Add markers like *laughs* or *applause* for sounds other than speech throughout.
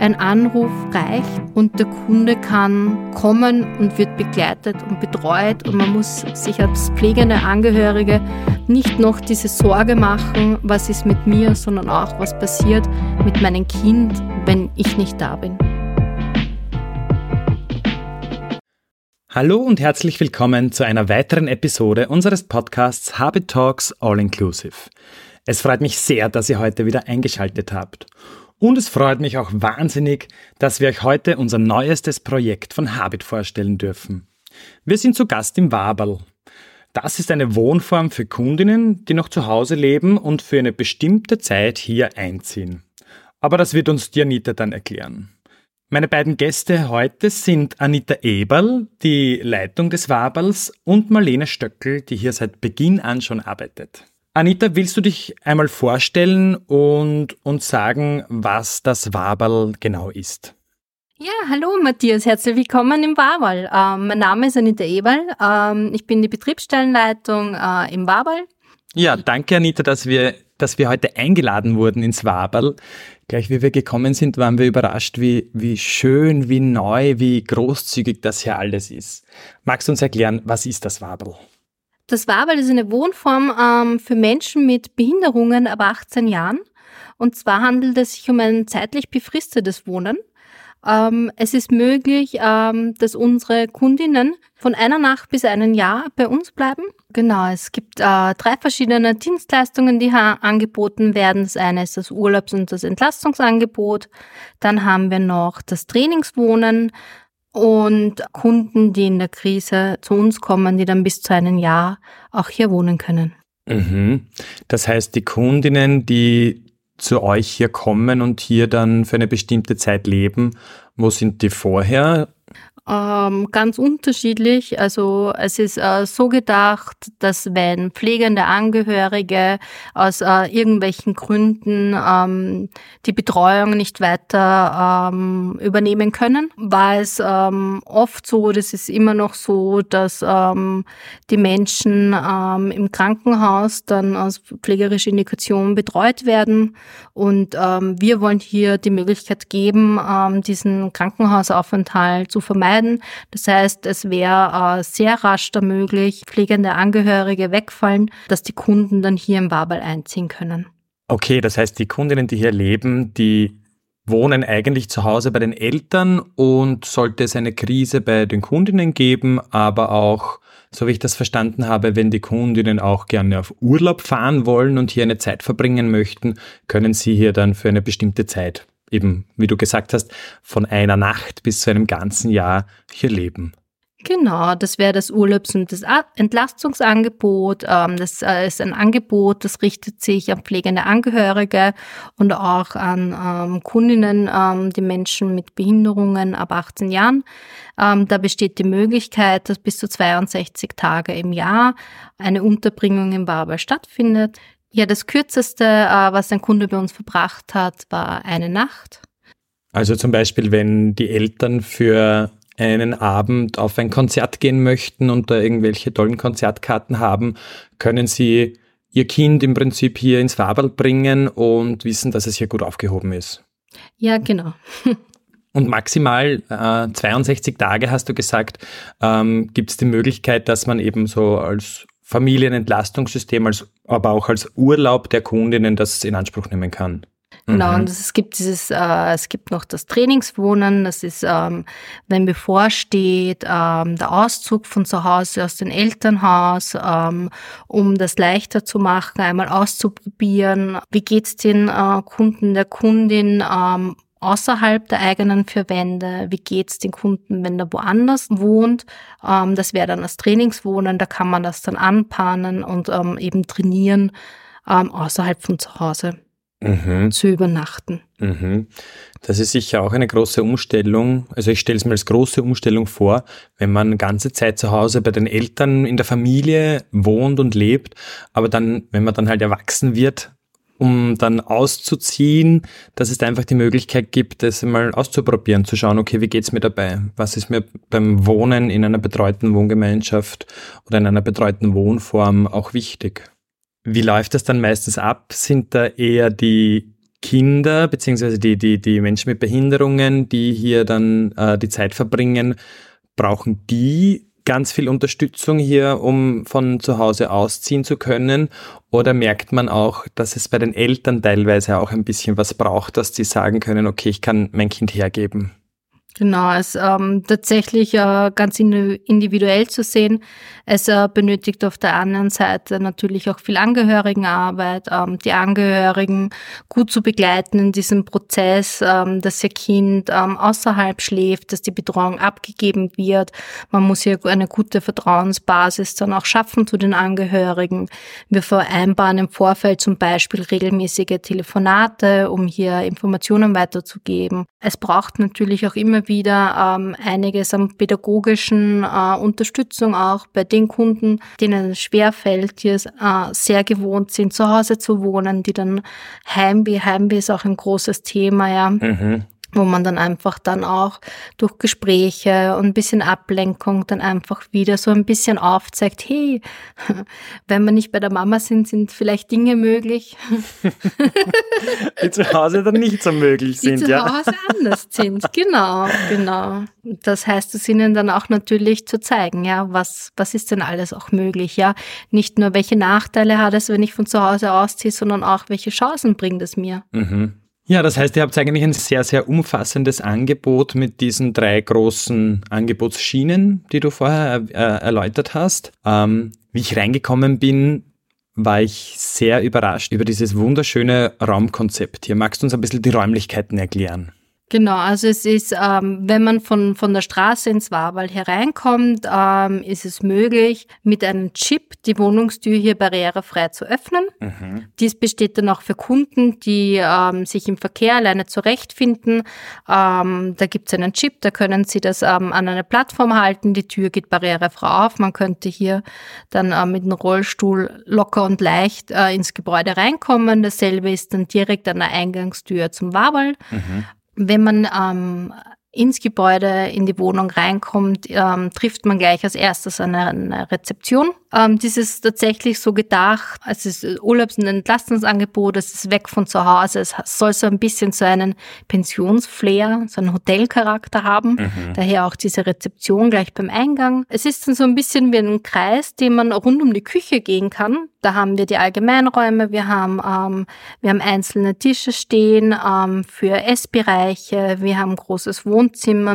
Ein Anruf reicht und der Kunde kann kommen und wird begleitet und betreut und man muss sich als pflegende Angehörige nicht noch diese Sorge machen, was ist mit mir, sondern auch, was passiert mit meinem Kind, wenn ich nicht da bin. Hallo und herzlich willkommen zu einer weiteren Episode unseres Podcasts Habit Talks All Inclusive. Es freut mich sehr, dass ihr heute wieder eingeschaltet habt. Und es freut mich auch wahnsinnig, dass wir euch heute unser neuestes Projekt von Habit vorstellen dürfen. Wir sind zu Gast im Waberl. Das ist eine Wohnform für Kundinnen, die noch zu Hause leben und für eine bestimmte Zeit hier einziehen. Aber das wird uns die Anita dann erklären. Meine beiden Gäste heute sind Anita Eberl, die Leitung des Waberls, und Marlene Stöckel, die hier seit Beginn an schon arbeitet. Anita, willst du dich einmal vorstellen und uns sagen, was das Waberl genau ist? Ja, hallo Matthias, herzlich willkommen im Waberl. Ähm, mein Name ist Anita Eberl. Ähm, ich bin die Betriebsstellenleitung äh, im Waberl. Ja, danke Anita, dass wir, dass wir heute eingeladen wurden ins Waberl. Gleich wie wir gekommen sind, waren wir überrascht, wie, wie schön, wie neu, wie großzügig das hier alles ist. Magst du uns erklären, was ist das Waberl? Das war, weil es eine Wohnform ähm, für Menschen mit Behinderungen ab 18 Jahren. Und zwar handelt es sich um ein zeitlich befristetes Wohnen. Ähm, es ist möglich, ähm, dass unsere Kundinnen von einer Nacht bis einem Jahr bei uns bleiben. Genau, es gibt äh, drei verschiedene Dienstleistungen, die angeboten werden. Das eine ist das Urlaubs- und das Entlastungsangebot. Dann haben wir noch das Trainingswohnen und Kunden, die in der Krise zu uns kommen, die dann bis zu einem Jahr auch hier wohnen können. Mhm. Das heißt, die Kundinnen, die zu euch hier kommen und hier dann für eine bestimmte Zeit leben, wo sind die vorher? Ähm, ganz unterschiedlich. Also es ist äh, so gedacht, dass wenn pflegende Angehörige aus äh, irgendwelchen Gründen ähm, die Betreuung nicht weiter ähm, übernehmen können, war es ähm, oft so, das ist immer noch so, dass ähm, die Menschen ähm, im Krankenhaus dann aus pflegerischer Indikation betreut werden. Und wir wollen hier die Möglichkeit geben, diesen Krankenhausaufenthalt zu vermeiden entscheiden. Das heißt, es wäre äh, sehr rasch da möglich, pflegende Angehörige wegfallen, dass die Kunden dann hier im Wabel einziehen können. Okay, das heißt, die Kundinnen, die hier leben, die wohnen eigentlich zu Hause bei den Eltern und sollte es eine Krise bei den Kundinnen geben, aber auch, so wie ich das verstanden habe, wenn die Kundinnen auch gerne auf Urlaub fahren wollen und hier eine Zeit verbringen möchten, können sie hier dann für eine bestimmte Zeit eben, wie du gesagt hast, von einer Nacht bis zu einem ganzen Jahr hier leben. Genau, das wäre das Urlaubs- und das Entlastungsangebot. Ähm, das äh, ist ein Angebot, das richtet sich an pflegende Angehörige und auch an ähm, Kundinnen, ähm, die Menschen mit Behinderungen ab 18 Jahren. Da besteht die Möglichkeit, dass bis zu 62 Tage im Jahr eine Unterbringung im Babel stattfindet. Ja, das kürzeste, äh, was ein Kunde bei uns verbracht hat, war eine Nacht. Also zum Beispiel, wenn die Eltern für einen Abend auf ein Konzert gehen möchten und da irgendwelche tollen Konzertkarten haben, können sie ihr Kind im Prinzip hier ins Faberl bringen und wissen, dass es hier gut aufgehoben ist. Ja, genau. *laughs* Und maximal äh, 62 Tage, hast du gesagt, ähm, gibt es die Möglichkeit, dass man eben so als Familienentlastungssystem, als, aber auch als Urlaub der Kundinnen das in Anspruch nehmen kann. Genau, mhm. und es gibt dieses, äh, es gibt noch das Trainingswohnen, das ist, ähm, wenn bevorsteht, ähm, der Auszug von zu Hause aus dem Elternhaus, ähm, um das leichter zu machen, einmal auszuprobieren, wie geht's den äh, Kunden, der Kundin, ähm, außerhalb der eigenen vier Wände? Wie geht's den Kunden, wenn er woanders wohnt? Ähm, das wäre dann das Trainingswohnen, da kann man das dann anpanen und ähm, eben trainieren ähm, außerhalb von zu Hause. Mhm. zu übernachten. Mhm. Das ist sicher auch eine große Umstellung. Also ich stelle es mir als große Umstellung vor, wenn man ganze Zeit zu Hause bei den Eltern in der Familie wohnt und lebt, aber dann, wenn man dann halt erwachsen wird, um dann auszuziehen, dass es da einfach die Möglichkeit gibt, das mal auszuprobieren, zu schauen, okay, wie geht's mir dabei? Was ist mir beim Wohnen in einer betreuten Wohngemeinschaft oder in einer betreuten Wohnform auch wichtig? Wie läuft das dann meistens ab? Sind da eher die Kinder beziehungsweise die, die, die Menschen mit Behinderungen, die hier dann äh, die Zeit verbringen, brauchen die ganz viel Unterstützung hier, um von zu Hause ausziehen zu können? Oder merkt man auch, dass es bei den Eltern teilweise auch ein bisschen was braucht, dass sie sagen können, okay, ich kann mein Kind hergeben? Genau, es ist ähm, tatsächlich äh, ganz individuell zu sehen. Es äh, benötigt auf der anderen Seite natürlich auch viel Angehörigenarbeit, ähm, die Angehörigen gut zu begleiten in diesem Prozess, ähm, dass ihr Kind ähm, außerhalb schläft, dass die Betreuung abgegeben wird. Man muss hier eine gute Vertrauensbasis dann auch schaffen zu den Angehörigen. Wir vereinbaren im Vorfeld zum Beispiel regelmäßige Telefonate, um hier Informationen weiterzugeben. Es braucht natürlich auch immer wieder ähm, einiges an pädagogischen äh, Unterstützung auch bei den Kunden, denen es schwerfällt, die es äh, sehr gewohnt sind, zu Hause zu wohnen, die dann Heimweh, Heimweh ist auch ein großes Thema, ja. Mhm wo man dann einfach dann auch durch Gespräche und ein bisschen Ablenkung dann einfach wieder so ein bisschen aufzeigt, hey, *laughs* wenn wir nicht bei der Mama sind, sind vielleicht Dinge möglich. *laughs* Die zu Hause dann nicht so möglich sind, Die zu Hause anders sind, *laughs* genau, genau. Das heißt, es ihnen dann auch natürlich zu zeigen, ja, was, was ist denn alles auch möglich, ja. Nicht nur, welche Nachteile hat es, wenn ich von zu Hause ausziehe, sondern auch, welche Chancen bringt es mir. Mhm. Ja, das heißt, ihr habt eigentlich ein sehr, sehr umfassendes Angebot mit diesen drei großen Angebotsschienen, die du vorher äh, erläutert hast. Ähm, wie ich reingekommen bin, war ich sehr überrascht über dieses wunderschöne Raumkonzept hier. Magst du uns ein bisschen die Räumlichkeiten erklären? Genau, also es ist, ähm, wenn man von, von der Straße ins Warwald hereinkommt, ähm, ist es möglich, mit einem Chip die Wohnungstür hier barrierefrei zu öffnen. Mhm. Dies besteht dann auch für Kunden, die ähm, sich im Verkehr alleine zurechtfinden. Ähm, da gibt es einen Chip, da können sie das ähm, an eine Plattform halten, die Tür geht barrierefrei auf. Man könnte hier dann äh, mit dem Rollstuhl locker und leicht äh, ins Gebäude reinkommen. Dasselbe ist dann direkt an der Eingangstür zum Warwald. Mhm. Wenn man ähm, ins Gebäude, in die Wohnung reinkommt, ähm, trifft man gleich als erstes eine, eine Rezeption. Ähm, das ist tatsächlich so gedacht, es ist Urlaubs- und Entlastungsangebot, es ist weg von zu Hause, es soll so ein bisschen so einen Pensionsflair, so einen Hotelcharakter haben, mhm. daher auch diese Rezeption gleich beim Eingang. Es ist dann so ein bisschen wie ein Kreis, den man rund um die Küche gehen kann. Da haben wir die Allgemeinräume, wir haben, ähm, wir haben einzelne Tische stehen ähm, für Essbereiche, wir haben großes Wohnzimmer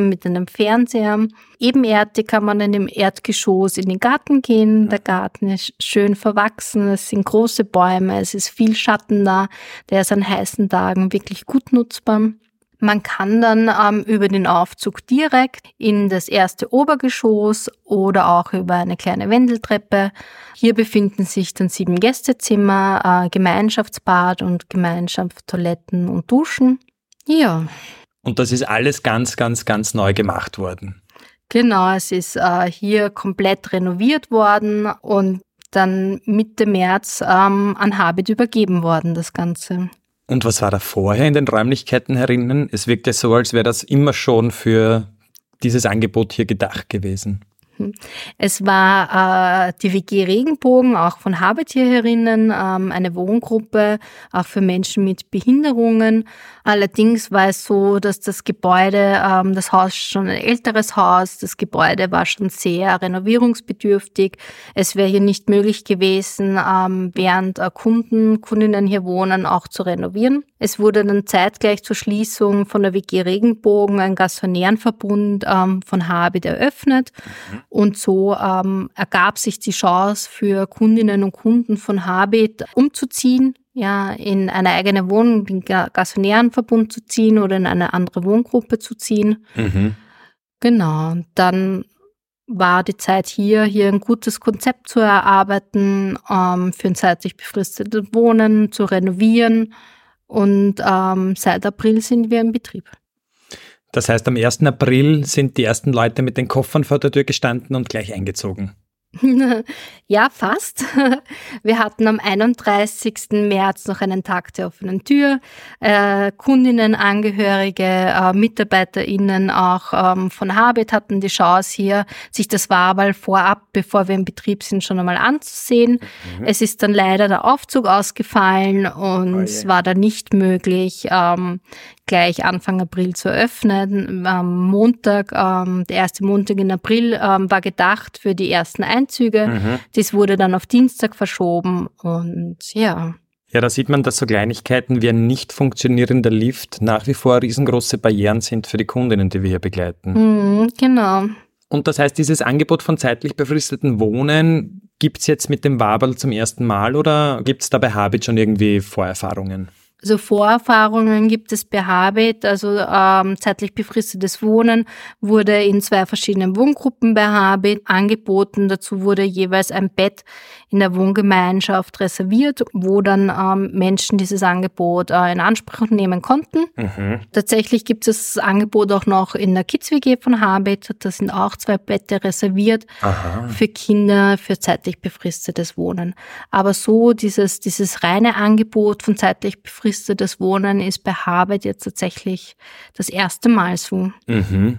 mit einem Fernseher. Ebenerdig kann man in dem Erdgeschoss in den Garten gehen. Der Garten ist schön verwachsen, es sind große Bäume, es ist viel Schatten da, der ist an heißen Tagen wirklich gut nutzbar. Man kann dann ähm, über den Aufzug direkt in das erste Obergeschoss oder auch über eine kleine Wendeltreppe. Hier befinden sich dann sieben Gästezimmer, äh, Gemeinschaftsbad und Gemeinschaftstoiletten und Duschen. Ja. Und das ist alles ganz, ganz, ganz neu gemacht worden. Genau, es ist äh, hier komplett renoviert worden und dann Mitte März ähm, an Habit übergeben worden, das Ganze. Und was war da vorher in den Räumlichkeiten herinnen? Es wirkt ja so, als wäre das immer schon für dieses Angebot hier gedacht gewesen. Hm. Es war äh, die WG Regenbogen, auch von Habetierinnen, ähm, eine Wohngruppe, auch für Menschen mit Behinderungen. Allerdings war es so, dass das Gebäude, ähm, das Haus schon ein älteres Haus, das Gebäude war schon sehr renovierungsbedürftig. Es wäre hier nicht möglich gewesen, ähm, während äh, Kunden, Kundinnen hier wohnen, auch zu renovieren. Es wurde dann zeitgleich zur Schließung von der WG Regenbogen ein Gastonärenverbund ähm, von Habit eröffnet. Mhm. Und so ähm, ergab sich die Chance für Kundinnen und Kunden von Habit umzuziehen, ja, in eine eigene Wohnung, den Gasonärenverbund zu ziehen oder in eine andere Wohngruppe zu ziehen. Mhm. Genau, dann war die Zeit hier, hier ein gutes Konzept zu erarbeiten, ähm, für ein zeitlich befristetes Wohnen, zu renovieren. Und ähm, seit April sind wir im Betrieb. Das heißt, am 1. April sind die ersten Leute mit den Koffern vor der Tür gestanden und gleich eingezogen. *laughs* ja, fast. *laughs* Wir hatten am 31. März noch einen Tag der offenen Tür. Äh, Kundinnen, Angehörige, äh, MitarbeiterInnen auch ähm, von Habit hatten die Chance hier, sich das Wabal vorab, bevor wir im Betrieb sind, schon einmal anzusehen. Mhm. Es ist dann leider der Aufzug ausgefallen und oh es war dann nicht möglich, ähm, gleich Anfang April zu öffnen. Am Montag, ähm, der erste Montag in April, ähm, war gedacht für die ersten Einzüge. Mhm. Das wurde dann auf Dienstag verschoben und ja. Ja, da sieht man, dass so Kleinigkeiten wie ein nicht funktionierender Lift nach wie vor riesengroße Barrieren sind für die Kundinnen, die wir hier begleiten. Mhm, genau. Und das heißt, dieses Angebot von zeitlich befristeten Wohnen gibt es jetzt mit dem Waberl zum ersten Mal oder gibt es da bei Habit schon irgendwie Vorerfahrungen? Also Vorerfahrungen gibt es bei Habit, also ähm, zeitlich befristetes Wohnen wurde in zwei verschiedenen Wohngruppen bei Habit angeboten. Dazu wurde jeweils ein Bett in der Wohngemeinschaft reserviert, wo dann ähm, Menschen dieses Angebot äh, in Anspruch nehmen konnten. Mhm. Tatsächlich gibt es das Angebot auch noch in der Kids-WG von Habit. Da sind auch zwei Bette reserviert Aha. für Kinder für zeitlich befristetes Wohnen. Aber so dieses, dieses reine Angebot von zeitlich befristetem befristetes Wohnen ist bei Harvard jetzt tatsächlich das erste Mal so. Mhm.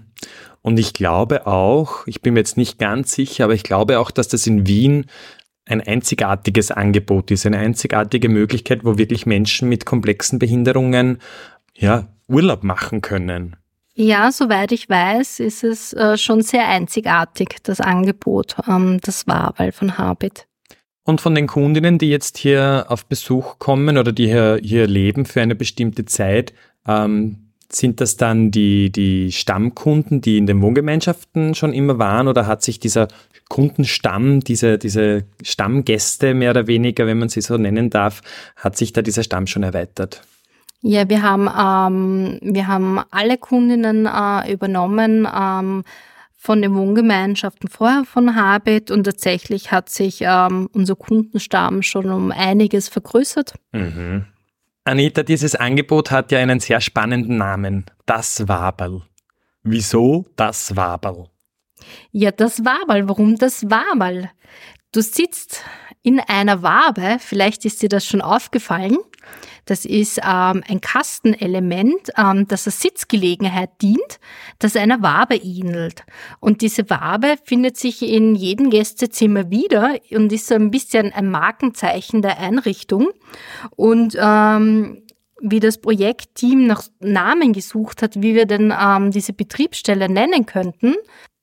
Und ich glaube auch, ich bin mir jetzt nicht ganz sicher, aber ich glaube auch, dass das in Wien ein einzigartiges Angebot ist, eine einzigartige Möglichkeit, wo wirklich Menschen mit komplexen Behinderungen ja, Urlaub machen können. Ja, soweit ich weiß, ist es äh, schon sehr einzigartig, das Angebot, ähm, das Wahlwahl von Habit. Und von den Kundinnen, die jetzt hier auf Besuch kommen oder die hier, hier leben für eine bestimmte Zeit, ähm, sind das dann die, die Stammkunden, die in den Wohngemeinschaften schon immer waren oder hat sich dieser Kundenstamm, diese, diese Stammgäste mehr oder weniger, wenn man sie so nennen darf, hat sich da dieser Stamm schon erweitert? Ja, wir haben, ähm, wir haben alle Kundinnen äh, übernommen. Ähm, von den Wohngemeinschaften vorher von Habit und tatsächlich hat sich ähm, unser Kundenstamm schon um einiges vergrößert. Mhm. Anita, dieses Angebot hat ja einen sehr spannenden Namen. Das Waberl. Wieso das Waberl? Ja, das Waberl. Warum das Waberl? Du sitzt in einer Wabe, vielleicht ist dir das schon aufgefallen. Das ist ähm, ein Kastenelement, ähm, das als Sitzgelegenheit dient, das einer Wabe ähnelt. Und diese Wabe findet sich in jedem Gästezimmer wieder und ist so ein bisschen ein Markenzeichen der Einrichtung. Und ähm, wie das Projektteam nach Namen gesucht hat, wie wir denn ähm, diese Betriebsstelle nennen könnten,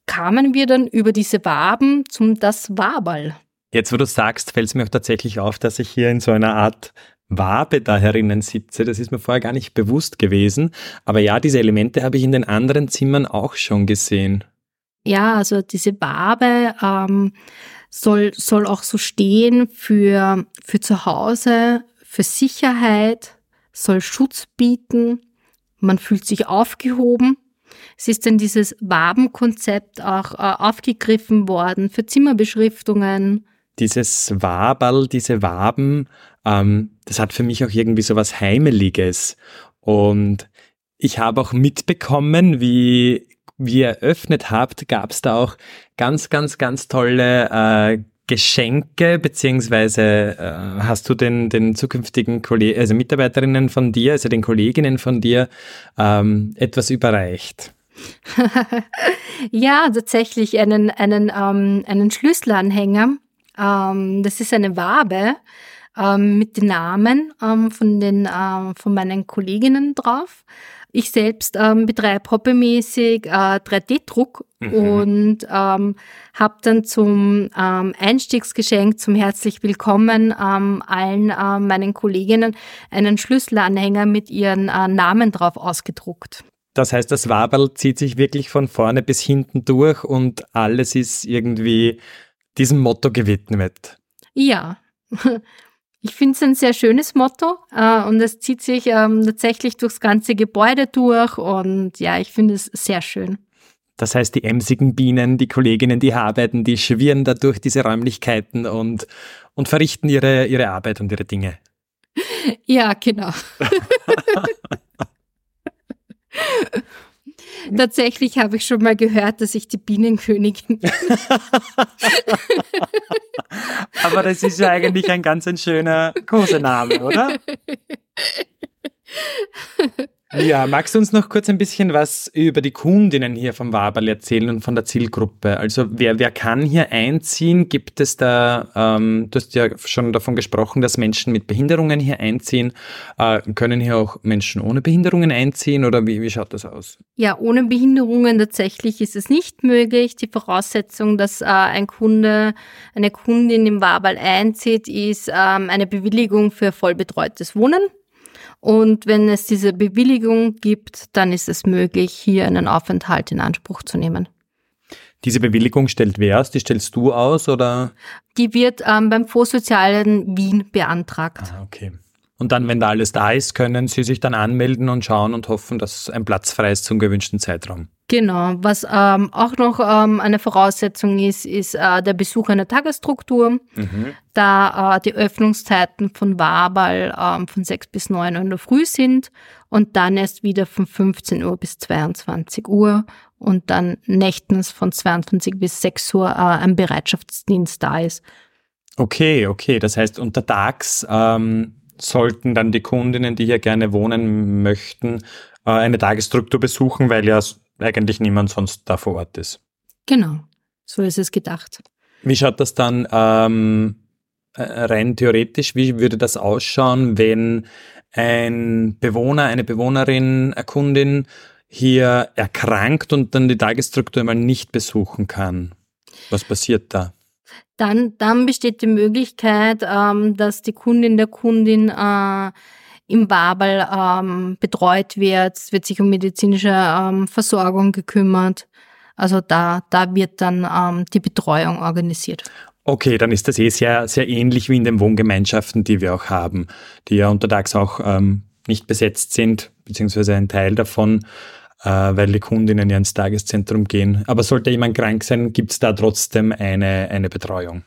kamen wir dann über diese Waben zum Das Waberl. Jetzt, wo du sagst, fällt es mir auch tatsächlich auf, dass ich hier in so einer Art Wabe da herinnen sitze. Das ist mir vorher gar nicht bewusst gewesen. Aber ja, diese Elemente habe ich in den anderen Zimmern auch schon gesehen. Ja, also diese Wabe ähm, soll, soll auch so stehen für, für zu Hause, für Sicherheit, soll Schutz bieten. Man fühlt sich aufgehoben. Es ist dann dieses Wabenkonzept auch äh, aufgegriffen worden für Zimmerbeschriftungen. Dieses Waberl, diese Waben, ähm, das hat für mich auch irgendwie so was Heimeliges. Und ich habe auch mitbekommen, wie, wie ihr eröffnet habt, gab es da auch ganz, ganz, ganz tolle äh, Geschenke, beziehungsweise äh, hast du den, den zukünftigen Kollegen, also Mitarbeiterinnen von dir, also den Kolleginnen von dir, ähm, etwas überreicht? *laughs* ja, tatsächlich einen, einen, ähm, einen Schlüsselanhänger. Ähm, das ist eine Wabe ähm, mit den Namen ähm, von, den, äh, von meinen Kolleginnen drauf. Ich selbst ähm, betreibe hobbymäßig äh, 3D-Druck mhm. und ähm, habe dann zum ähm, Einstiegsgeschenk, zum herzlich willkommen ähm, allen äh, meinen Kolleginnen einen Schlüsselanhänger mit ihren äh, Namen drauf ausgedruckt. Das heißt, das Waberl zieht sich wirklich von vorne bis hinten durch und alles ist irgendwie diesem Motto gewidmet. Ja. *laughs* Ich finde es ein sehr schönes Motto äh, und es zieht sich ähm, tatsächlich durchs ganze Gebäude durch und ja, ich finde es sehr schön. Das heißt, die emsigen Bienen, die Kolleginnen, die arbeiten, die schwirren da durch diese Räumlichkeiten und, und verrichten ihre, ihre Arbeit und ihre Dinge. Ja, genau. *laughs* *laughs* Tatsächlich habe ich schon mal gehört, dass ich die Bienenkönigin bin. *laughs* Aber das ist ja eigentlich ein ganz ein schöner Kosename, oder? *laughs* Ja, magst du uns noch kurz ein bisschen was über die Kundinnen hier vom Waberl erzählen und von der Zielgruppe? Also wer, wer kann hier einziehen? Gibt es da, ähm, du hast ja schon davon gesprochen, dass Menschen mit Behinderungen hier einziehen. Äh, können hier auch Menschen ohne Behinderungen einziehen oder wie, wie schaut das aus? Ja, ohne Behinderungen tatsächlich ist es nicht möglich. Die Voraussetzung, dass äh, ein Kunde, eine Kundin im Waberl einzieht, ist ähm, eine Bewilligung für vollbetreutes Wohnen. Und wenn es diese Bewilligung gibt, dann ist es möglich, hier einen Aufenthalt in Anspruch zu nehmen. Diese Bewilligung stellt wer aus? Die stellst du aus oder? Die wird ähm, beim Vorsozialen Wien beantragt. Ah, okay. Und dann, wenn da alles da ist, können Sie sich dann anmelden und schauen und hoffen, dass ein Platz frei ist zum gewünschten Zeitraum. Genau. Was ähm, auch noch ähm, eine Voraussetzung ist, ist äh, der Besuch einer Tagesstruktur, mhm. da äh, die Öffnungszeiten von Wabal ähm, von 6 bis 9 Uhr in der Früh sind und dann erst wieder von 15 Uhr bis 22 Uhr und dann nächtens von 22 bis 6 Uhr äh, ein Bereitschaftsdienst da ist. Okay, okay. Das heißt, untertags ähm, sollten dann die Kundinnen, die hier gerne wohnen möchten, äh, eine Tagesstruktur besuchen, weil ja eigentlich niemand sonst da vor Ort ist. Genau, so ist es gedacht. Wie schaut das dann ähm, äh, rein theoretisch, wie würde das ausschauen, wenn ein Bewohner, eine Bewohnerin, eine Kundin hier erkrankt und dann die Tagesstruktur mal nicht besuchen kann? Was passiert da? Dann, dann besteht die Möglichkeit, ähm, dass die Kundin der Kundin äh, im Babel ähm, betreut wird, es wird sich um medizinische ähm, Versorgung gekümmert. Also da, da wird dann ähm, die Betreuung organisiert. Okay, dann ist das eh sehr, sehr ähnlich wie in den Wohngemeinschaften, die wir auch haben, die ja untertags auch ähm, nicht besetzt sind, beziehungsweise ein Teil davon, weil die Kundinnen ja ins Tageszentrum gehen. Aber sollte jemand krank sein, gibt es da trotzdem eine, eine Betreuung.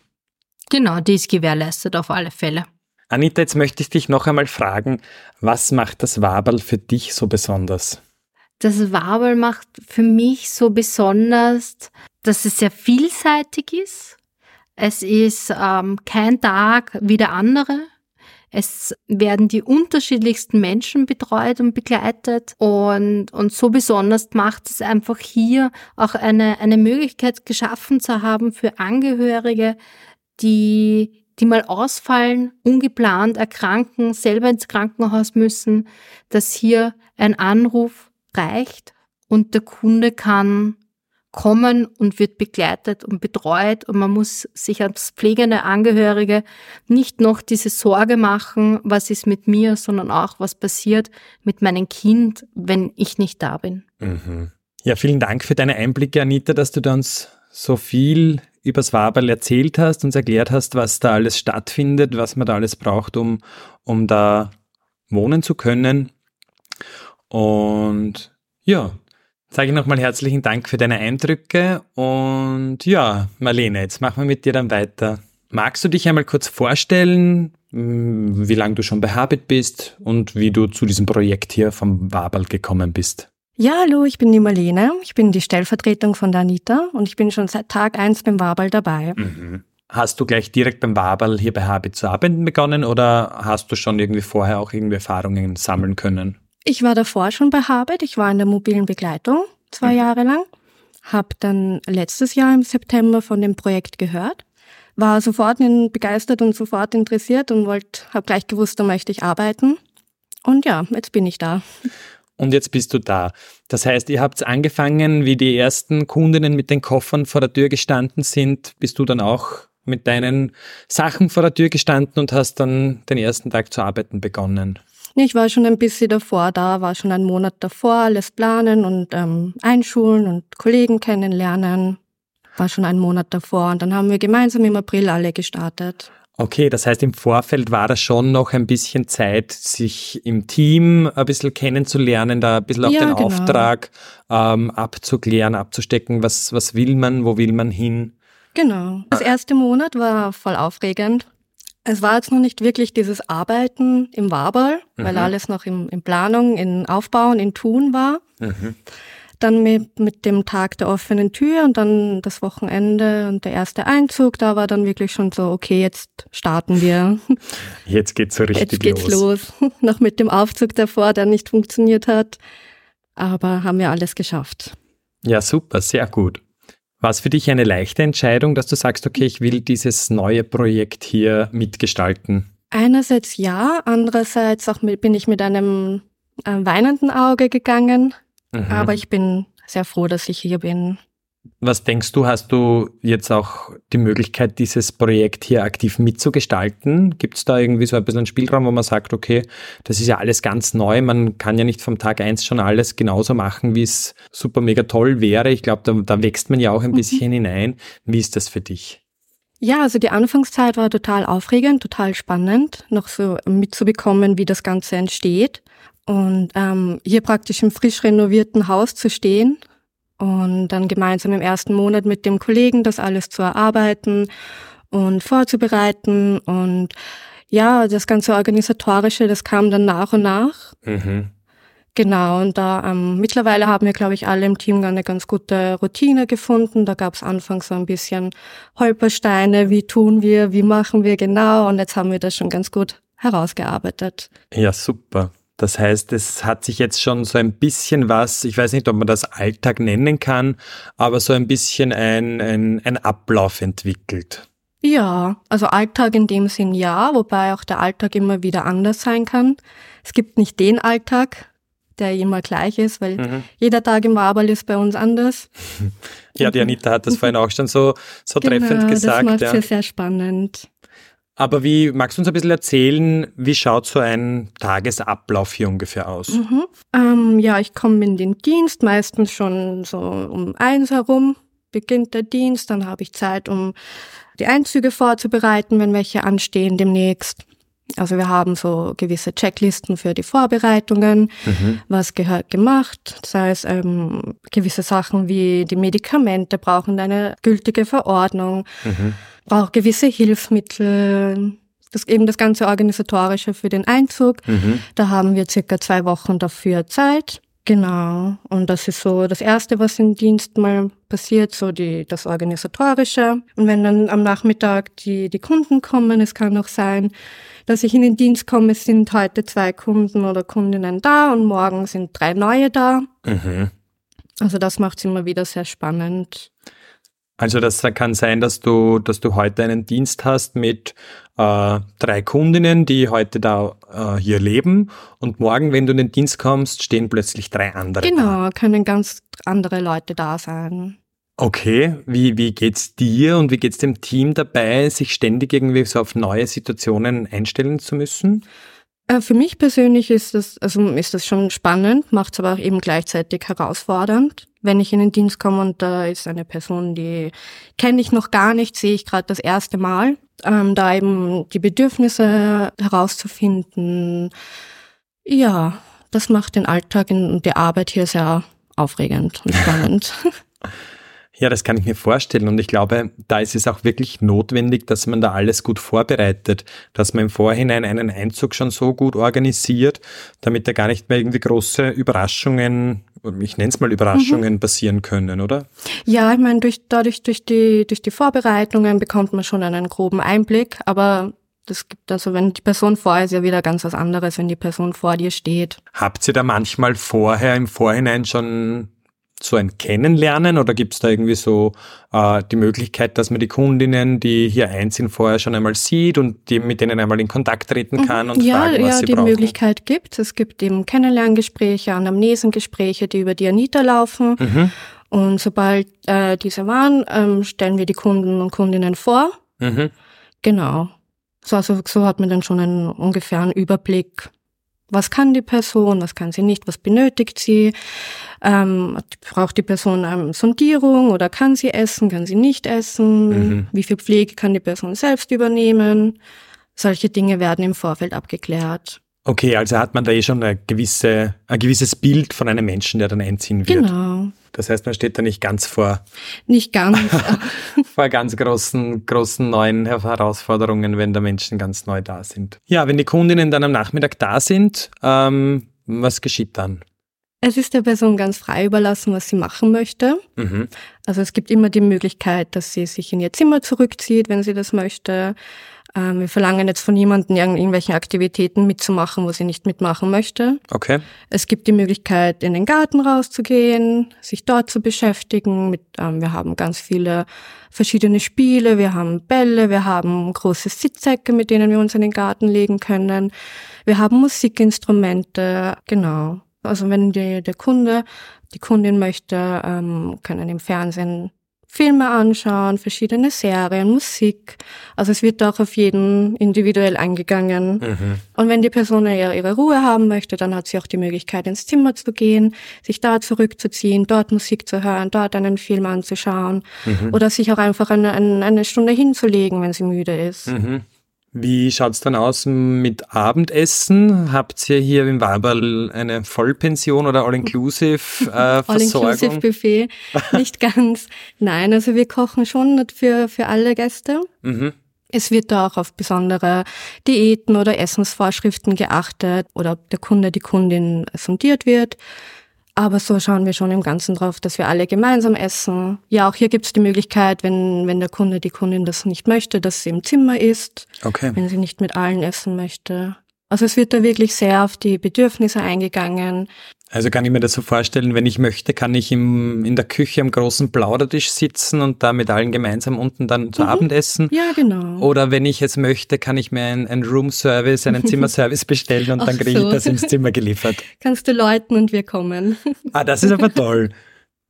Genau, die ist gewährleistet auf alle Fälle. Anita, jetzt möchte ich dich noch einmal fragen, was macht das Waberl für dich so besonders? Das Waberl macht für mich so besonders, dass es sehr vielseitig ist. Es ist ähm, kein Tag wie der andere. Es werden die unterschiedlichsten Menschen betreut und begleitet und, und so besonders macht es einfach hier auch eine, eine Möglichkeit geschaffen zu haben für Angehörige, die die mal ausfallen, ungeplant erkranken, selber ins Krankenhaus müssen, dass hier ein Anruf reicht und der Kunde kann kommen und wird begleitet und betreut und man muss sich als pflegende Angehörige nicht noch diese Sorge machen, was ist mit mir, sondern auch, was passiert mit meinem Kind, wenn ich nicht da bin. Mhm. Ja, vielen Dank für deine Einblicke, Anita, dass du uns so viel übers Waberl erzählt hast, uns erklärt hast, was da alles stattfindet, was man da alles braucht, um, um da wohnen zu können. Und ja, sage ich nochmal herzlichen Dank für deine Eindrücke. Und ja, Marlene, jetzt machen wir mit dir dann weiter. Magst du dich einmal kurz vorstellen, wie lange du schon bei Habit bist und wie du zu diesem Projekt hier vom Waberl gekommen bist? Ja, hallo, ich bin die Marlene. Ich bin die Stellvertretung von der Anita und ich bin schon seit Tag eins beim Waberl dabei. Mhm. Hast du gleich direkt beim Waberl hier bei Habit zu arbeiten begonnen oder hast du schon irgendwie vorher auch irgendwie Erfahrungen sammeln können? Ich war davor schon bei Habit. Ich war in der mobilen Begleitung zwei mhm. Jahre lang. Hab dann letztes Jahr im September von dem Projekt gehört. War sofort begeistert und sofort interessiert und wollte, habe gleich gewusst, da möchte ich arbeiten. Und ja, jetzt bin ich da und jetzt bist du da. Das heißt, ihr habt angefangen, wie die ersten Kundinnen mit den Koffern vor der Tür gestanden sind, bist du dann auch mit deinen Sachen vor der Tür gestanden und hast dann den ersten Tag zu arbeiten begonnen. Ich war schon ein bisschen davor da, war schon einen Monat davor, alles planen und ähm, einschulen und Kollegen kennenlernen. War schon einen Monat davor und dann haben wir gemeinsam im April alle gestartet. Okay, das heißt, im Vorfeld war da schon noch ein bisschen Zeit, sich im Team ein bisschen kennenzulernen, da ein bisschen auch ja, den genau. Auftrag ähm, abzuklären, abzustecken, was, was will man, wo will man hin. Genau. Das erste Monat war voll aufregend. Es war jetzt noch nicht wirklich dieses Arbeiten im weil mhm. alles noch in, in Planung, in Aufbauen, in Tun war. Mhm. Dann mit, mit dem Tag der offenen Tür und dann das Wochenende und der erste Einzug, da war dann wirklich schon so, okay, jetzt starten wir. *laughs* Jetzt geht's so richtig jetzt geht's los. los. *laughs* Noch mit dem Aufzug davor, der nicht funktioniert hat. Aber haben wir alles geschafft. Ja, super, sehr gut. War es für dich eine leichte Entscheidung, dass du sagst, okay, ich will dieses neue Projekt hier mitgestalten? Einerseits ja, andererseits auch mit, bin ich mit einem äh, weinenden Auge gegangen. Mhm. Aber ich bin sehr froh, dass ich hier bin. Was denkst du, hast du jetzt auch die Möglichkeit, dieses Projekt hier aktiv mitzugestalten? Gibt es da irgendwie so ein bisschen einen Spielraum, wo man sagt, okay, das ist ja alles ganz neu, man kann ja nicht vom Tag eins schon alles genauso machen, wie es super mega toll wäre. Ich glaube, da, da, wächst man ja auch ein mhm. bisschen hinein. Wie ist das für dich? Ja, also die Anfangszeit war total aufregend, total spannend, noch so mitzubekommen, wie das Ganze entsteht. Und ähm, hier praktisch im frisch renovierten Haus zu stehen und dann gemeinsam im ersten Monat mit dem Kollegen das alles zu erarbeiten und vorzubereiten und ja, das ganze Organisatorische, das kam dann nach und nach. Mhm. Genau, und da ähm, mittlerweile haben wir, glaube ich, alle im Team eine ganz gute Routine gefunden. Da gab es anfangs so ein bisschen Holpersteine, wie tun wir, wie machen wir genau, und jetzt haben wir das schon ganz gut herausgearbeitet. Ja, super. Das heißt, es hat sich jetzt schon so ein bisschen was, ich weiß nicht, ob man das Alltag nennen kann, aber so ein bisschen ein, ein, ein Ablauf entwickelt. Ja, also Alltag in dem Sinn ja, wobei auch der Alltag immer wieder anders sein kann. Es gibt nicht den Alltag, der immer gleich ist, weil mhm. jeder Tag im Wabel ist bei uns anders. *laughs* Ja, die Anita hat das vorhin auch schon so, so genau, treffend gesagt. Das macht ja. sehr, sehr spannend. Aber wie, magst du uns ein bisschen erzählen, wie schaut so ein Tagesablauf hier ungefähr aus? Mhm. Ähm, ja, ich komme in den Dienst, meistens schon so um eins herum beginnt der Dienst, dann habe ich Zeit, um die Einzüge vorzubereiten, wenn welche anstehen demnächst. Also wir haben so gewisse Checklisten für die Vorbereitungen, mhm. was gehört gemacht. Das heißt, ähm, gewisse Sachen wie die Medikamente brauchen eine gültige Verordnung. Mhm braucht gewisse Hilfsmittel, das eben das ganze Organisatorische für den Einzug. Mhm. Da haben wir circa zwei Wochen dafür Zeit. Genau. Und das ist so das Erste, was im Dienst mal passiert, so die, das Organisatorische. Und wenn dann am Nachmittag die, die Kunden kommen, es kann auch sein, dass ich in den Dienst komme, es sind heute zwei Kunden oder Kundinnen da und morgen sind drei neue da. Mhm. Also das macht es immer wieder sehr spannend. Also das kann sein, dass du, dass du heute einen Dienst hast mit äh, drei Kundinnen, die heute da äh, hier leben und morgen, wenn du in den Dienst kommst, stehen plötzlich drei andere. Genau, da. können ganz andere Leute da sein. Okay, wie, wie geht's dir und wie geht's dem Team dabei, sich ständig irgendwie so auf neue Situationen einstellen zu müssen? Äh, für mich persönlich ist das, also ist das schon spannend, macht es aber auch eben gleichzeitig herausfordernd. Wenn ich in den Dienst komme und da ist eine Person, die kenne ich noch gar nicht, sehe ich gerade das erste Mal, ähm, da eben die Bedürfnisse herauszufinden. Ja, das macht den Alltag und die Arbeit hier sehr aufregend und spannend. *laughs* *laughs* Ja, das kann ich mir vorstellen. Und ich glaube, da ist es auch wirklich notwendig, dass man da alles gut vorbereitet, dass man im Vorhinein einen Einzug schon so gut organisiert, damit da gar nicht mehr irgendwie große Überraschungen, ich nenne es mal Überraschungen, mhm. passieren können, oder? Ja, ich meine, durch, dadurch, durch die, durch die Vorbereitungen bekommt man schon einen groben Einblick, aber das gibt also, wenn die Person vor ist, ja wieder ganz was anderes, wenn die Person vor dir steht. Habt ihr da manchmal vorher im Vorhinein schon so ein Kennenlernen oder gibt es da irgendwie so äh, die Möglichkeit, dass man die Kundinnen, die hier einziehen, vorher schon einmal sieht und die, mit denen einmal in Kontakt treten mhm. kann und ja, fragen, was ja, sie die brauchen? Möglichkeit gibt es. gibt eben Kennenlerngespräche, Anamnesengespräche, die über die Anita laufen. Mhm. Und sobald äh, diese waren, ähm, stellen wir die Kunden und Kundinnen vor. Mhm. Genau. So, also, so hat man dann schon einen ungefähren Überblick, was kann die Person, was kann sie nicht, was benötigt sie? Ähm, braucht die Person eine Sondierung oder kann sie essen, kann sie nicht essen? Mhm. Wie viel Pflege kann die Person selbst übernehmen? Solche Dinge werden im Vorfeld abgeklärt. Okay, also hat man da eh schon eine gewisse, ein gewisses Bild von einem Menschen, der dann einziehen wird. Genau. Das heißt, man steht da nicht ganz vor. Nicht ganz. *laughs* vor ganz großen, großen neuen Herausforderungen, wenn da Menschen ganz neu da sind. Ja, wenn die Kundinnen dann am Nachmittag da sind, ähm, was geschieht dann? Es ist der Person ganz frei überlassen, was sie machen möchte. Mhm. Also es gibt immer die Möglichkeit, dass sie sich in ihr Zimmer zurückzieht, wenn sie das möchte. Ähm, wir verlangen jetzt von niemandem irgendwelchen Aktivitäten mitzumachen, wo sie nicht mitmachen möchte. Okay. Es gibt die Möglichkeit, in den Garten rauszugehen, sich dort zu beschäftigen. Mit, ähm, wir haben ganz viele verschiedene Spiele, wir haben Bälle, wir haben große Sitzsäcke, mit denen wir uns in den Garten legen können. Wir haben Musikinstrumente, genau. Also wenn die, der Kunde, die Kundin möchte, ähm, können im Fernsehen Filme anschauen, verschiedene Serien, Musik. Also es wird auch auf jeden individuell eingegangen. Mhm. Und wenn die Person ihre, ihre Ruhe haben möchte, dann hat sie auch die Möglichkeit, ins Zimmer zu gehen, sich da zurückzuziehen, dort Musik zu hören, dort einen Film anzuschauen Mhm. oder sich auch einfach eine, eine, eine Stunde hinzulegen, wenn sie müde ist. Mhm. Wie schaut's dann aus mit Abendessen? Habt ihr hier im Waberl eine Vollpension oder All-Inclusive äh? *laughs* All-Inclusive-Buffet. Nicht ganz. Nein, also wir kochen schon für, für alle Gäste. Mhm. Es wird da auch auf besondere Diäten oder Essensvorschriften geachtet oder ob der Kunde, die Kundin sondiert wird. Aber so schauen wir schon im Ganzen drauf, dass wir alle gemeinsam essen. Ja, auch hier gibt es die Möglichkeit, wenn, wenn der Kunde, die Kundin das nicht möchte, dass sie im Zimmer isst, Okay. wenn sie nicht mit allen essen möchte. Also es wird da wirklich sehr auf die Bedürfnisse eingegangen. Also kann ich mir das so vorstellen, wenn ich möchte, kann ich im, in der Küche am großen Plaudertisch sitzen und da mit allen gemeinsam unten dann zu Abend essen. Ja, genau. Oder wenn ich es möchte, kann ich mir ein, ein Room-Service, einen *laughs* Zimmerservice bestellen und dann kriege ich so. das ins Zimmer *laughs* geliefert. Kannst du läuten und wir kommen. *laughs* Ah, das ist aber toll.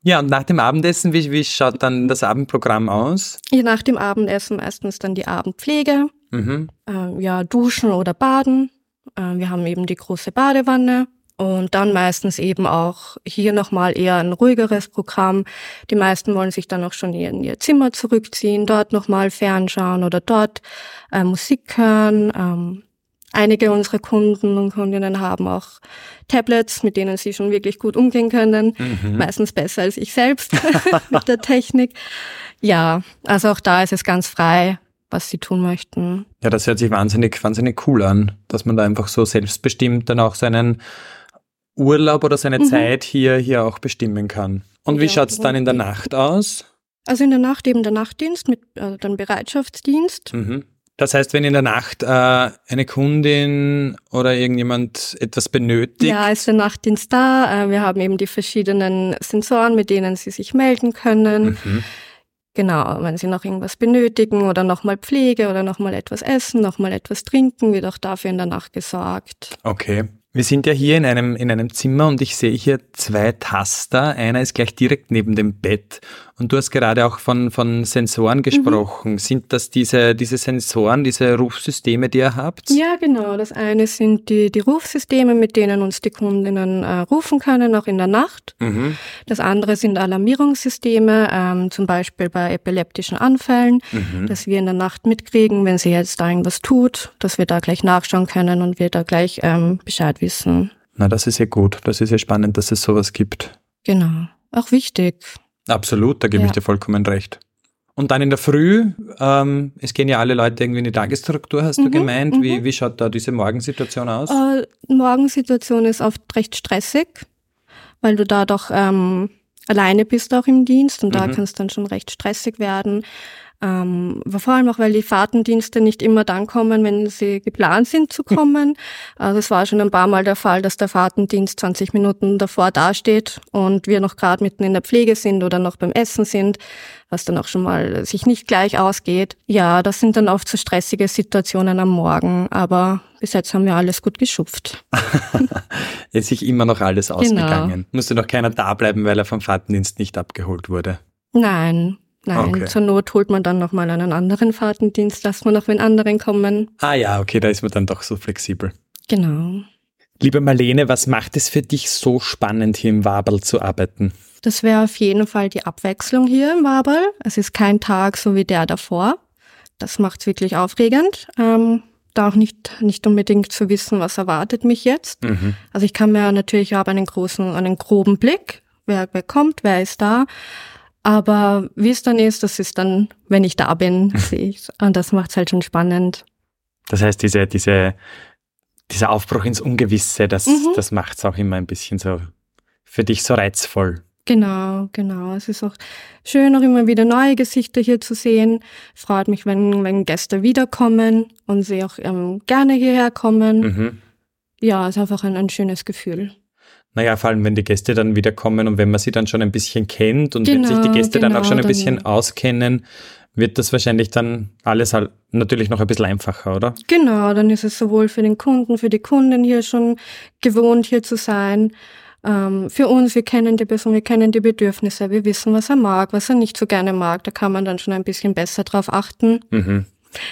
Ja, und nach dem Abendessen, wie, wie schaut dann das Abendprogramm aus? Ja, nach dem Abendessen meistens dann die Abendpflege. Mhm. äh, ja, duschen oder baden. Äh, wir haben eben die große Badewanne. Und dann meistens eben auch hier nochmal eher ein ruhigeres Programm. Die meisten wollen sich dann auch schon in ihr Zimmer zurückziehen, dort nochmal fernschauen oder dort äh, Musik hören. Ähm, einige unserer Kunden und Kundinnen haben auch Tablets, mit denen sie schon wirklich gut umgehen können. Mhm. Meistens besser als ich selbst *laughs* mit der Technik. Ja, also auch da ist es ganz frei, was sie tun möchten. Ja, das hört sich wahnsinnig, wahnsinnig cool an, dass man da einfach so selbstbestimmt dann auch seinen Urlaub oder seine Mhm. Zeit hier, hier auch bestimmen kann. Und wie Ja, schaut's dann in der. Nacht aus? Also in der Nacht eben der Nachtdienst mit also dann Bereitschaftsdienst. Mhm. Das heißt, wenn in der Nacht äh, eine Kundin oder irgendjemand etwas benötigt, Ja, ist der Nachtdienst da. Äh, Wir haben eben die verschiedenen Sensoren, mit denen sie sich melden können. mhm. Genau, wenn sie noch irgendwas benötigen oder nochmal Pflege oder nochmal etwas essen, nochmal etwas trinken, wird auch dafür in der Nacht gesorgt. okay. Wir sind ja hier in einem, in einem Zimmer und ich sehe hier zwei Taster. Einer ist gleich direkt neben dem Bett. Und du hast gerade auch von, von Sensoren gesprochen. Sind das diese, diese Sensoren, diese Rufsysteme, die ihr habt? Ja, genau. Das eine sind die, die Rufsysteme, mit denen uns die Kundinnen äh, rufen können, auch in der Nacht. Mhm. Das andere sind Alarmierungssysteme, ähm, zum Beispiel bei epileptischen Anfällen, Mhm. dass wir in der Nacht mitkriegen, wenn sie jetzt da irgendwas tut, dass wir da gleich nachschauen können und wir da gleich ähm, Bescheid wissen. Na, das ist ja gut. Das ist ja spannend, dass es sowas gibt. Genau. Auch wichtig. Absolut, da gebe ich Ja. dir vollkommen recht. Und dann in der Früh, ähm, es gehen ja alle Leute irgendwie in die Tagesstruktur, hast du Mhm, gemeint. Wie, mhm. wie schaut da diese Morgensituation aus? Äh, Morgensituation ist oft recht stressig, weil du da doch ähm, alleine bist auch im Dienst und da Mhm. kann es dann schon recht stressig werden. Ähm, vor allem auch, weil die Fahrtendienste nicht immer dann kommen, wenn sie geplant sind zu kommen. Also es war schon ein paar Mal der Fall, dass der Fahrtendienst 20 Minuten davor dasteht und wir noch gerade mitten in der Pflege sind oder noch beim Essen sind, was dann auch schon mal sich nicht gleich ausgeht. Ja, das sind dann oft so stressige Situationen am Morgen, aber bis jetzt haben wir alles gut geschupft. *laughs* Ist sich immer noch alles ausgegangen. Musste noch keiner da bleiben, weil er vom Fahrtendienst nicht abgeholt wurde. Nein, nein. Okay. Zur Not holt man dann nochmal einen anderen Fahrtendienst, lässt man noch wenn anderen kommen. Ah ja, okay, da ist man dann doch so flexibel. Genau. Liebe Marlene, was macht es für dich so spannend, hier im Waberl zu arbeiten? Das wäre auf jeden Fall die Abwechslung hier im Waberl. Es ist kein Tag so wie der davor. Das macht's wirklich aufregend. Ähm, da auch nicht, nicht unbedingt zu wissen, was erwartet mich jetzt. Mhm. Also ich kann mir natürlich auch einen großen, einen groben Blick, wer, wer kommt, wer ist da. Aber wie es dann ist, das ist dann, wenn ich da bin, sehe ich Und das macht's halt schon spannend. Das heißt, diese, diese, dieser Aufbruch ins Ungewisse, das, Mhm. das macht es auch immer ein bisschen so für dich so reizvoll. Genau, genau. Es ist auch schön, auch immer wieder neue Gesichter hier zu sehen. Freut mich, wenn, wenn Gäste wiederkommen und sie auch ähm, gerne hierher kommen. Mhm. Ja, ist einfach ein, ein schönes Gefühl. Naja, vor allem, wenn die Gäste dann wiederkommen und wenn man sie dann schon ein bisschen kennt und genau, wenn sich die Gäste genau, dann auch schon ein bisschen auskennen, wird das wahrscheinlich dann alles halt natürlich noch ein bisschen einfacher, oder? Genau, dann ist es sowohl für den Kunden, für die Kunden hier schon gewohnt, hier zu sein. Ähm, für uns, wir kennen die Person, wir kennen die Bedürfnisse, wir wissen, was er mag, was er nicht so gerne mag. Da kann man dann schon ein bisschen besser drauf achten. Mhm.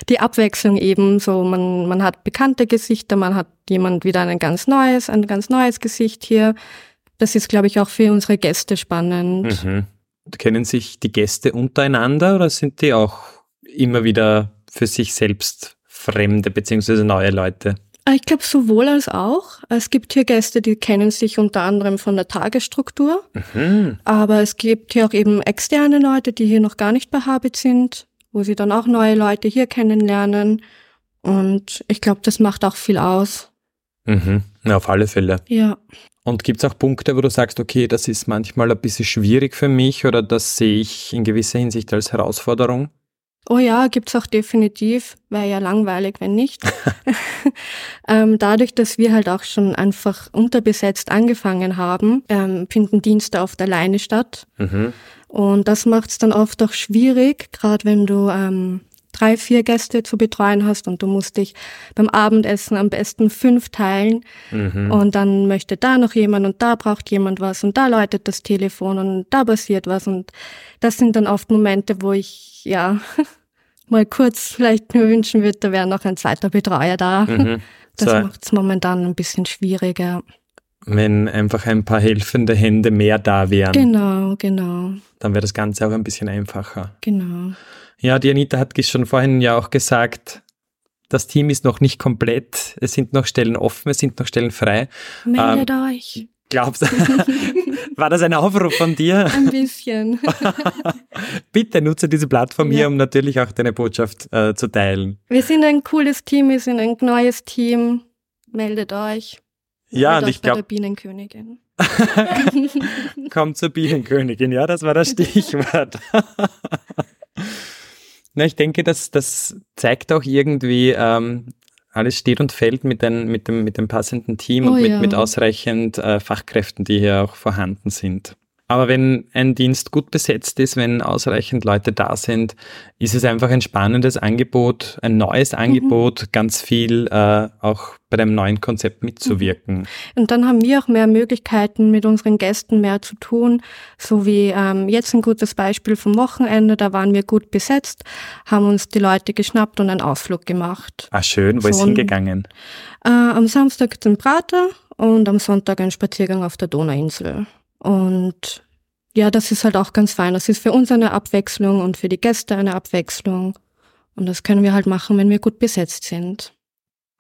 Die Abwechslung eben, so man, man hat bekannte Gesichter, man hat jemand wieder ein ganz neues, ein ganz neues Gesicht hier. Das ist, glaube ich, auch für unsere Gäste spannend. Mhm. Kennen sich die Gäste untereinander oder sind die auch immer wieder für sich selbst fremde beziehungsweise neue Leute? Ich glaube sowohl als auch. Es gibt hier Gäste, die kennen sich unter anderem von der Tagesstruktur. Mhm. Aber es gibt hier auch eben externe Leute, die hier noch gar nicht bei Habit sind, wo sie dann auch neue Leute hier kennenlernen. Und ich glaube, das macht auch viel aus. Mhm. Auf alle Fälle. Ja. Und gibt es auch Punkte, wo du sagst, okay, das ist manchmal ein bisschen schwierig für mich oder das sehe ich in gewisser Hinsicht als Herausforderung? Oh ja, gibt's auch definitiv. Wäre ja langweilig, wenn nicht. *laughs* *laughs* ähm, dadurch, dass wir halt auch schon einfach unterbesetzt angefangen haben, ähm, finden Dienste oft alleine statt. Mhm. Und das macht's dann oft auch schwierig, gerade wenn du ähm, drei, vier Gäste zu betreuen hast und du musst dich beim Abendessen am besten fünf teilen mhm. und dann möchte da noch jemand und da braucht jemand was und da läutet das Telefon und da passiert was und das sind dann oft Momente, wo ich ja *laughs* mal kurz vielleicht mir wünschen würde, da wäre noch ein zweiter Betreuer da. Mhm. *laughs* Das so. macht es momentan ein bisschen schwieriger. Wenn einfach ein paar helfende Hände mehr da wären. Genau, genau. Dann wäre das Ganze auch ein bisschen einfacher. Genau. Ja, die Anita hat schon vorhin ja auch gesagt, das Team ist noch nicht komplett. Es sind noch Stellen offen, es sind noch Stellen frei. Meldet ähm, euch. Glaubst *laughs* war das ein Aufruf von dir? *laughs* Ein bisschen. *laughs* Bitte nutze diese Plattform ja. hier, um natürlich auch deine Botschaft äh, zu teilen. Wir sind ein cooles Team, wir sind ein neues Team. Meldet euch. Ja, und ich glaube. Bienenkönigin. Kommt zur Bienenkönigin, ja, das war das Stichwort. Na, ich denke, das, das zeigt auch irgendwie, ähm, alles steht und fällt mit, den, mit, dem, mit dem passenden Team oh, und mit, ja. mit ausreichend äh, Fachkräften, die hier auch vorhanden sind. Aber wenn ein Dienst gut besetzt ist, wenn ausreichend Leute da sind, ist es einfach ein spannendes Angebot, ein neues mhm. Angebot, mhm. ganz viel äh, auch bei dem neuen Konzept mitzuwirken. Mhm. Und dann haben wir auch mehr Möglichkeiten, mit unseren Gästen mehr zu tun. So wie ähm, jetzt ein gutes Beispiel vom Wochenende, da waren wir gut besetzt, haben uns die Leute geschnappt und einen Ausflug gemacht. Ah, schön. Wo so ist hingegangen? Äh, am Samstag zum Prater und am Sonntag ein Spaziergang auf der Donauinsel. Und ja, das ist halt auch ganz fein. Das ist für uns eine Abwechslung und für die Gäste eine Abwechslung. Und das können wir halt machen, wenn wir gut besetzt sind.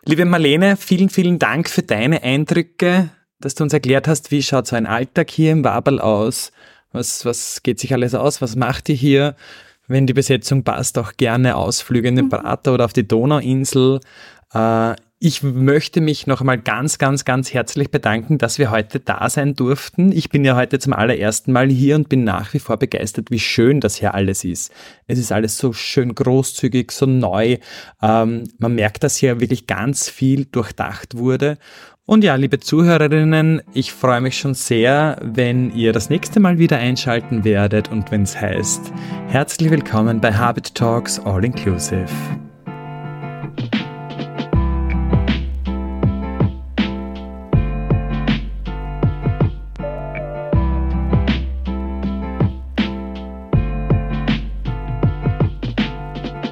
Liebe Marlene, vielen, vielen Dank für deine Eindrücke, dass du uns erklärt hast, wie schaut so ein Alltag hier im Wabel aus? Was, was geht sich alles aus? Was macht ihr hier? Wenn die Besetzung passt, auch gerne Ausflüge in den mhm. Prater oder auf die Donauinsel. Äh, ich möchte mich noch einmal ganz, ganz, ganz herzlich bedanken, dass wir heute da sein durften. Ich bin ja heute zum allerersten Mal hier und bin nach wie vor begeistert, wie schön das hier alles ist. Es ist alles so schön großzügig, so neu. Ähm, man merkt, dass hier wirklich ganz viel durchdacht wurde. Und ja, liebe Zuhörerinnen, ich freue mich schon sehr, wenn ihr das nächste Mal wieder einschalten werdet und wenn es heißt, herzlich willkommen bei Habit Talks All Inclusive.